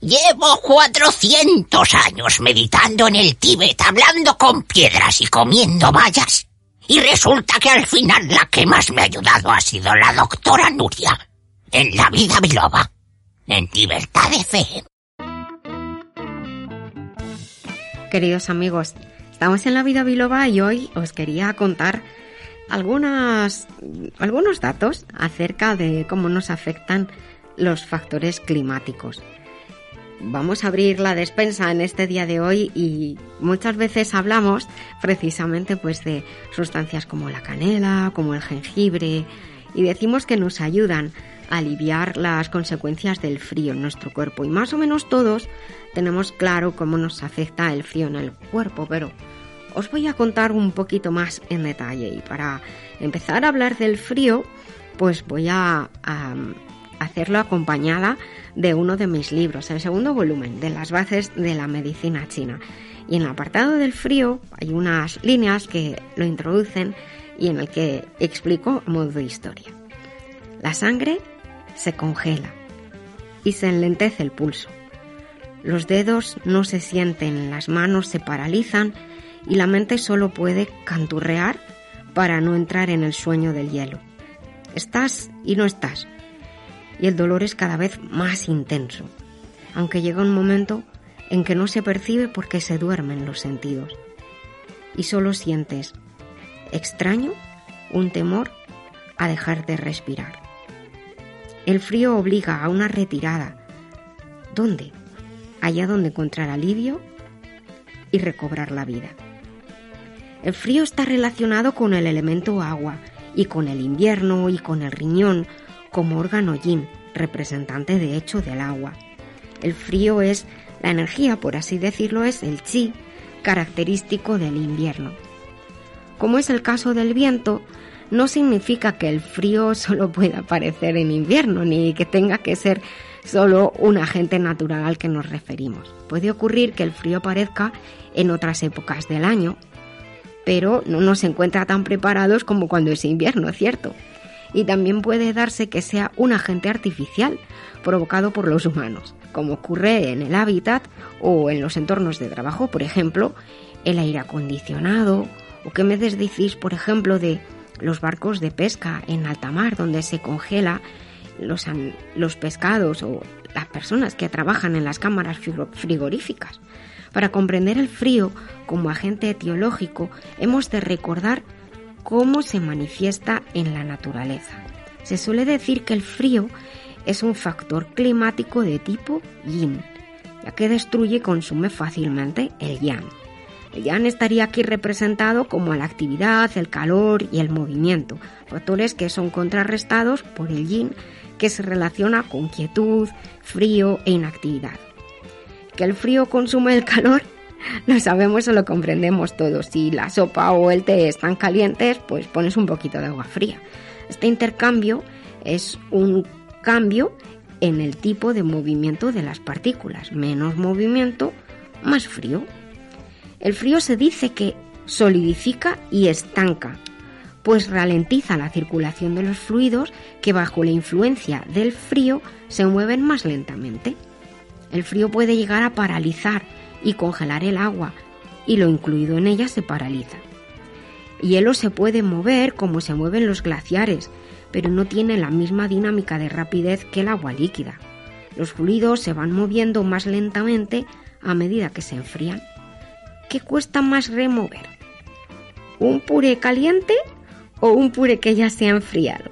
Llevo cuatrocientos años meditando en el Tíbet, hablando con piedras y comiendo vallas. Y resulta que al final la que más me ha ayudado ha sido la doctora Nuria, en la vida biloba, en libertad de fe. Queridos amigos, estamos en la vida biloba y hoy os quería contar algunas, algunos datos acerca de cómo nos afectan los factores climáticos vamos a abrir la despensa en este día de hoy y muchas veces hablamos precisamente pues de sustancias como la canela, como el jengibre y decimos que nos ayudan a aliviar las consecuencias del frío en nuestro cuerpo. Y más o menos todos tenemos claro cómo nos afecta el frío en el cuerpo, pero os voy a contar un poquito más en detalle. Y para empezar a hablar del frío pues voy a, a hacerlo acompañada de uno de mis libros, el segundo volumen de las bases de la medicina china. Y en el apartado del frío hay unas líneas que lo introducen y en el que explico a modo de historia. La sangre se congela y se enlentece el pulso. Los dedos no se sienten, las manos se paralizan y la mente solo puede canturrear para no entrar en el sueño del hielo. Estás y no estás, y el dolor es cada vez más intenso, aunque llega un momento en que no se percibe porque se duermen los sentidos y solo sientes extraño un temor a dejar de respirar. El frío obliga a una retirada. ¿Dónde? Allá donde encontrar alivio y recobrar la vida. El frío está relacionado con el elemento agua y con el invierno y con el riñón como órgano yin, representante de hecho del agua. El frío es la energía, por así decirlo, es el chi, característico del invierno. Como es el caso del viento, no significa que el frío solo pueda aparecer en invierno, ni que tenga que ser solo un agente natural al que nos referimos. Puede ocurrir que el frío aparezca en otras épocas del año, pero no nos encuentra tan preparados como cuando es invierno, ¿cierto? Y también puede darse que sea un agente artificial provocado por los humanos, como ocurre en el hábitat o en los entornos de trabajo, por ejemplo, el aire acondicionado, o que me decís, por ejemplo, de los barcos de pesca en alta mar, donde se congela los, los pescados o las personas que trabajan en las cámaras frigoríficas. Para comprender el frío como agente etiológico, hemos de recordar cómo se manifiesta en la naturaleza. Se suele decir que el frío es un factor climático de tipo yin, ya que destruye y consume fácilmente el yang. El yang estaría aquí representado como la actividad, el calor y el movimiento, factores que son contrarrestados por el yin, que se relaciona con quietud, frío e inactividad. Que el frío consume el calor lo sabemos o lo comprendemos todos. Si la sopa o el té están calientes, pues pones un poquito de agua fría. Este intercambio es un cambio en el tipo de movimiento de las partículas. Menos movimiento, más frío. El frío se dice que solidifica y estanca, pues ralentiza la circulación de los fluidos que bajo la influencia del frío se mueven más lentamente. El frío puede llegar a paralizar y congelar el agua, y lo incluido en ella se paraliza. Hielo se puede mover como se mueven los glaciares, pero no tiene la misma dinámica de rapidez que el agua líquida. Los fluidos se van moviendo más lentamente a medida que se enfrían. ¿Qué cuesta más remover? ¿Un puré caliente o un puré que ya se ha enfriado?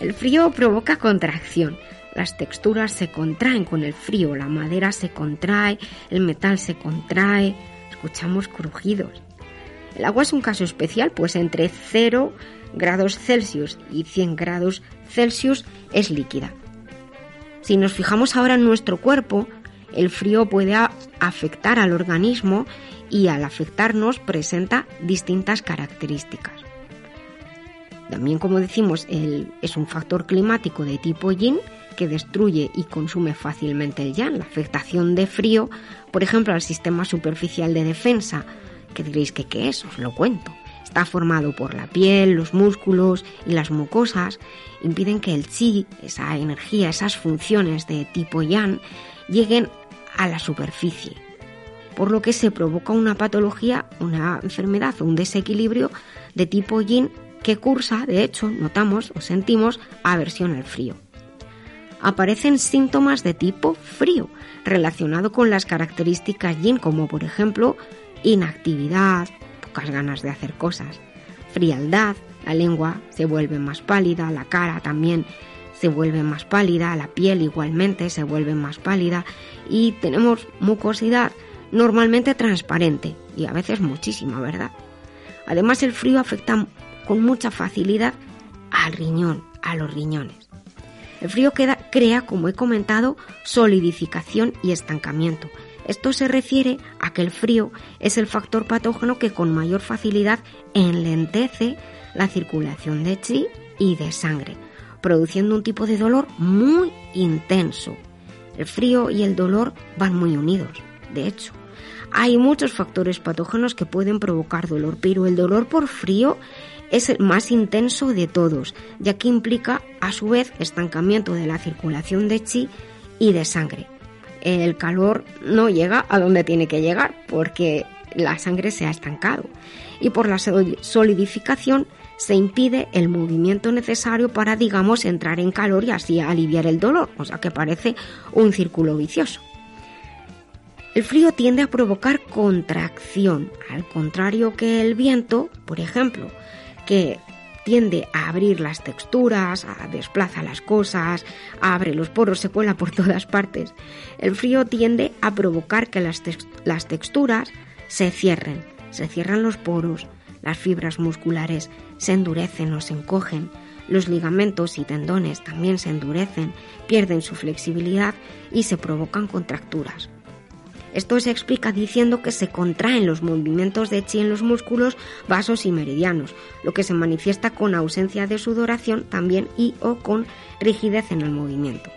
El frío provoca contracción, las texturas se contraen con el frío, la madera se contrae, el metal se contrae, escuchamos crujidos. El agua es un caso especial, pues entre 0 grados Celsius y 100 grados Celsius es líquida. Si nos fijamos ahora en nuestro cuerpo, el frío puede afectar al organismo y al afectarnos presenta distintas características. También, como decimos, es un factor climático de tipo yin que destruye y consume fácilmente el yang, la afectación de frío, por ejemplo, al sistema superficial de defensa, que diréis que qué es, os lo cuento. Está formado por la piel, los músculos y las mucosas, impiden que el chi, esa energía, esas funciones de tipo yang, lleguen a la superficie, por lo que se provoca una patología, una enfermedad o un desequilibrio de tipo yin que cursa, de hecho, notamos o sentimos aversión al frío. Aparecen síntomas de tipo frío, relacionado con las características yin, como por ejemplo inactividad, pocas ganas de hacer cosas, frialdad, la lengua se vuelve más pálida, la cara también se vuelve más pálida, la piel igualmente se vuelve más pálida y tenemos mucosidad normalmente transparente y a veces muchísima, ¿verdad? Además el frío afecta con mucha facilidad al riñón, a los riñones. El frío crea, como he comentado, solidificación y estancamiento. Esto se refiere a que el frío es el factor patógeno que con mayor facilidad enlentece la circulación de chi y de sangre, produciendo un tipo de dolor muy intenso. El frío y el dolor van muy unidos, de hecho. Hay muchos factores patógenos que pueden provocar dolor, pero el dolor por frío es el más intenso de todos, ya que implica a su vez estancamiento de la circulación de chi y de sangre. El calor no llega a donde tiene que llegar porque la sangre se ha estancado y por la solidificación se impide el movimiento necesario para, digamos, entrar en calor y así aliviar el dolor, o sea que parece un círculo vicioso. El frío tiende a provocar contracción, al contrario que el viento, por ejemplo, que tiende a abrir las texturas, a desplaza las cosas, abre los poros, se cuela por todas partes. El frío tiende a provocar que las, las texturas se cierren, se cierran los poros, las fibras musculares se endurecen o se encogen, los ligamentos y tendones también se endurecen, pierden su flexibilidad y se provocan contracturas. Esto se explica diciendo que se contraen los movimientos de chi en los músculos, vasos y meridianos, lo que se manifiesta con ausencia de sudoración también y o con rigidez en el movimiento.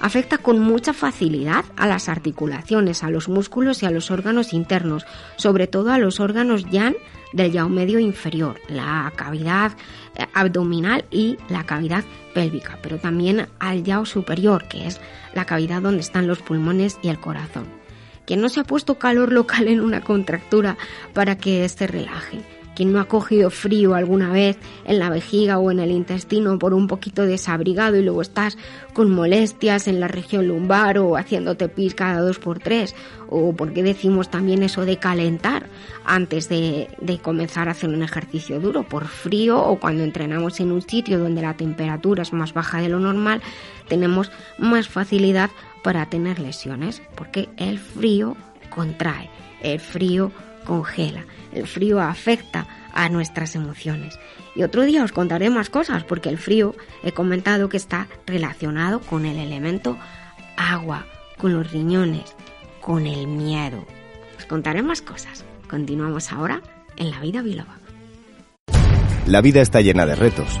Afecta con mucha facilidad a las articulaciones, a los músculos y a los órganos internos, sobre todo a los órganos yang del yao medio inferior, la cavidad eh, abdominal y la cavidad pélvica, pero también al yao superior, que es la cavidad donde están los pulmones y el corazón. Que no se ha puesto calor local en una contractura para que se relaje quien no ha cogido frío alguna vez en la vejiga o en el intestino por un poquito desabrigado y luego estás con molestias en la región lumbar o haciéndote pis cada dos por tres, o porque decimos también eso de calentar antes de, de comenzar a hacer un ejercicio duro por frío o cuando entrenamos en un sitio donde la temperatura es más baja de lo normal, tenemos más facilidad para tener lesiones, porque el frío contrae, el frío congela. El frío afecta a nuestras emociones. Y otro día os contaré más cosas porque el frío he comentado que está relacionado con el elemento agua, con los riñones, con el miedo. Os contaré más cosas. Continuamos ahora en la vida biloba. La vida está llena de retos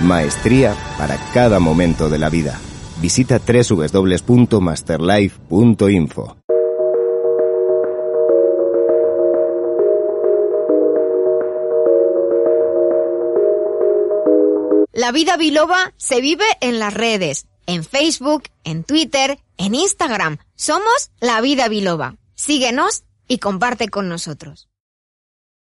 Maestría para cada momento de la vida. Visita www.masterlife.info. La vida biloba se vive en las redes, en Facebook, en Twitter, en Instagram. Somos La Vida Biloba. Síguenos y comparte con nosotros.